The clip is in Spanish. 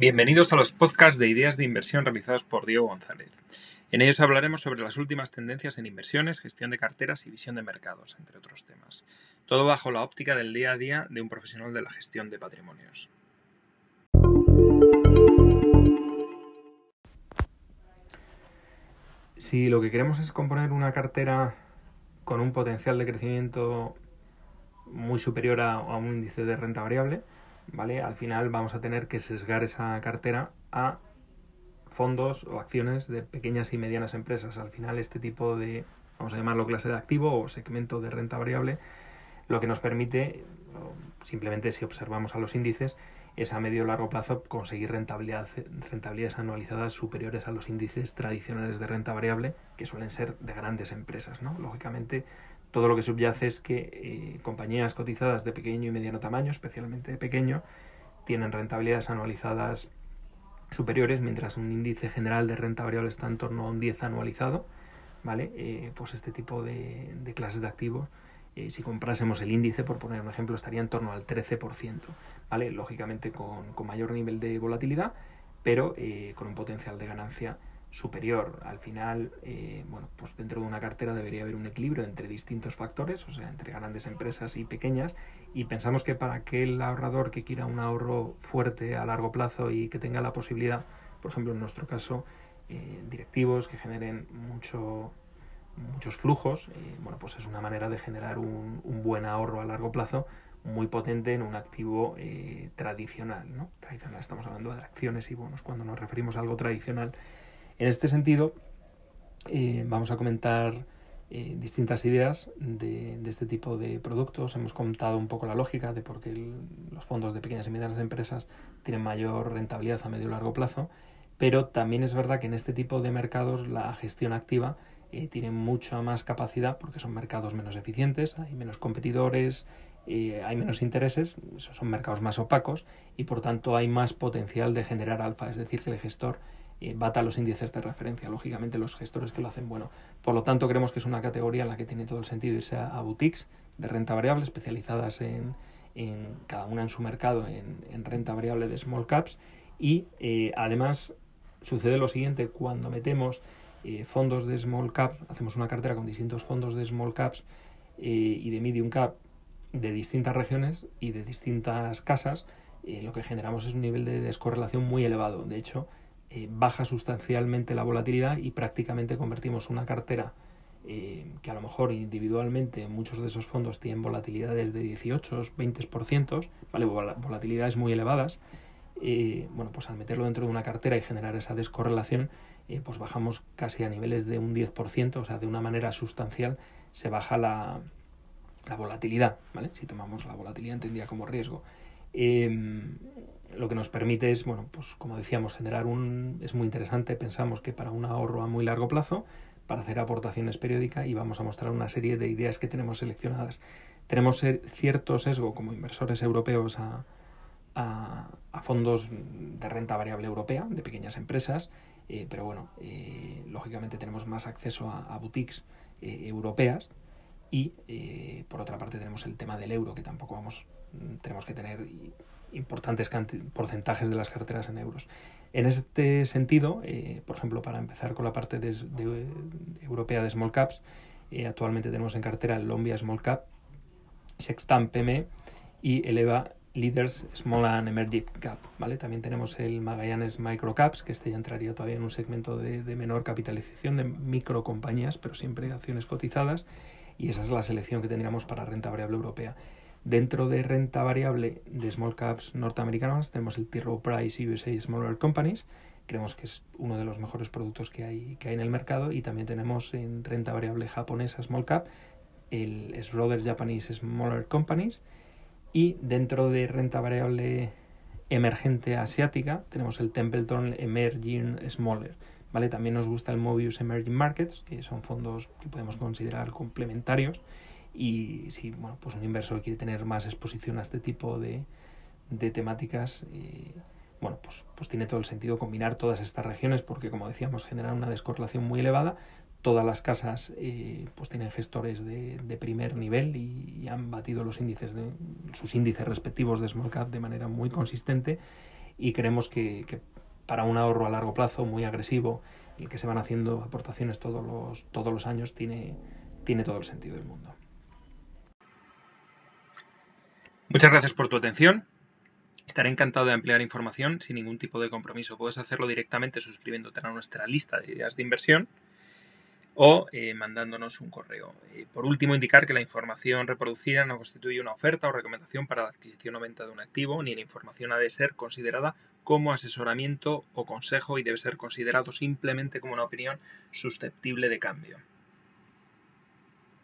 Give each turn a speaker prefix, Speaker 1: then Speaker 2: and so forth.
Speaker 1: Bienvenidos a los podcasts de ideas de inversión realizados por Diego González. En ellos hablaremos sobre las últimas tendencias en inversiones, gestión de carteras y visión de mercados, entre otros temas. Todo bajo la óptica del día a día de un profesional de la gestión de patrimonios. Si lo que queremos es componer una cartera con un potencial de crecimiento muy superior a, un índice de renta variable, ¿vale? Al final vamos a tener que sesgar esa cartera a fondos o acciones de pequeñas y medianas empresas. Al final este tipo de, vamos a llamarlo clase de activo o segmento de renta variable, lo que nos permite, simplemente si observamos a los índices, es a medio o largo plazo conseguir rentabilidad, rentabilidades anualizadas superiores a los índices tradicionales de renta variable, que suelen ser de grandes empresas. ¿no? Lógicamente, todo lo que subyace es que eh, compañías cotizadas de pequeño y mediano tamaño, especialmente de pequeño, tienen rentabilidades anualizadas superiores, mientras un índice general de renta variable está en torno a un 10 anualizado, ¿vale? Eh, pues este tipo de, clases de activos, eh, si comprásemos el índice, por poner un ejemplo, estaría en torno al 13%, ¿vale? Lógicamente con, con mayor nivel de volatilidad, pero con un potencial de ganancia superior. Al final, eh, bueno, pues dentro de una cartera debería haber un equilibrio entre distintos factores, o sea, entre grandes empresas y pequeñas, y pensamos que para aquel ahorrador que quiera un ahorro fuerte a largo plazo y que tenga la posibilidad, por ejemplo, en nuestro caso, eh, directivos que generen mucho, muchos flujos, eh, bueno, pues es una manera de generar un, un, buen ahorro a largo plazo muy potente en un activo tradicional, ¿no? Tradicional, estamos hablando de acciones y bonos. Cuando nos referimos a algo tradicional, en este sentido, eh, vamos a comentar eh, distintas ideas de, este tipo de productos. Hemos contado un poco la lógica de por qué los fondos de pequeñas y medianas empresas tienen mayor rentabilidad a medio y largo plazo, pero también es verdad que en este tipo de mercados la gestión activa eh, tiene mucha más capacidad porque son mercados menos eficientes, hay menos competidores, hay menos intereses, son mercados más opacos y por tanto hay más potencial de generar alfa, es decir, que el gestor bata los índices de referencia, lógicamente los gestores que lo hacen bueno. Por lo tanto, creemos que es una categoría en la que tiene todo el sentido irse a, boutiques de renta variable especializadas en, cada una en su mercado en, renta variable de small caps y eh, además sucede lo siguiente, cuando metemos eh, fondos de small caps, hacemos una cartera con distintos fondos de small caps eh, y de medium cap de distintas regiones y de distintas casas, lo que generamos es un nivel de descorrelación muy elevado. De hecho, eh, baja sustancialmente la volatilidad y prácticamente convertimos una cartera eh, que a lo mejor individualmente muchos de esos fondos tienen volatilidades de 18, 20%, ¿vale? volatilidades muy elevadas. Eh, bueno, pues al meterlo dentro de una cartera y generar esa descorrelación, pues bajamos casi a niveles de un 10%, o sea, de una manera sustancial se baja la, la volatilidad, ¿vale? Si tomamos la volatilidad entendida como riesgo. Em, lo que nos permite es, bueno, pues como decíamos, generar un... es muy interesante, pensamos que para un ahorro a muy largo plazo, para hacer aportaciones periódicas y vamos a mostrar una serie de ideas que tenemos seleccionadas. Tenemos cierto sesgo como inversores europeos a, a, fondos de renta variable europea, de pequeñas empresas, eh, pero bueno, eh, lógicamente tenemos más acceso a, boutiques eh, europeas y por otra parte tenemos el tema del euro que tampoco vamos tenemos que tener importantes porcentajes de las carteras en euros. En este sentido, eh, por ejemplo, para empezar con la parte de, europea de small caps, eh, actualmente tenemos en cartera el Lombia Small Cap, Sextam PME y Eleva Leaders Small and Emerging Cap. ¿vale? También tenemos el Magallanes Micro Caps, que este ya entraría todavía en un segmento de, de menor capitalización de micro compañías, pero siempre acciones cotizadas, y esa es la selección que tendríamos para renta variable europea. Dentro de renta variable de small caps norteamericanas tenemos el T. Price USA Smaller Companies, creemos que es uno de los mejores productos que hay, que hay en el mercado y también tenemos en renta variable japonesa small cap el Schroeder Japanese Smaller Companies y dentro de renta variable emergente asiática tenemos el Templeton Emerging Smaller. ¿vale? También nos gusta el Mobius Emerging Markets, que son fondos que podemos considerar complementarios y si bueno, pues un inversor quiere tener más exposición a este tipo de, de temáticas, eh, bueno, pues, pues tiene todo el sentido combinar todas estas regiones porque, como decíamos, generan una descorrelación muy elevada. Todas las casas eh, pues tienen gestores de, de primer nivel y, han batido los índices de, sus índices respectivos de small cap de manera muy consistente y creemos que, que para un ahorro a largo plazo muy agresivo, el que se van haciendo aportaciones todos los, todos los años, tiene, tiene todo el sentido del mundo. Muchas gracias por tu atención. Estaré encantado de ampliar información sin ningún tipo de compromiso. Puedes hacerlo directamente suscribiéndote a nuestra lista de ideas de inversión o eh, mandándonos un correo. Eh, por último, indicar que la información reproducida no constituye una oferta o recomendación para la adquisición o venta de un activo, ni la información ha de ser considerada como asesoramiento o consejo y debe ser considerado simplemente como una opinión susceptible de cambio.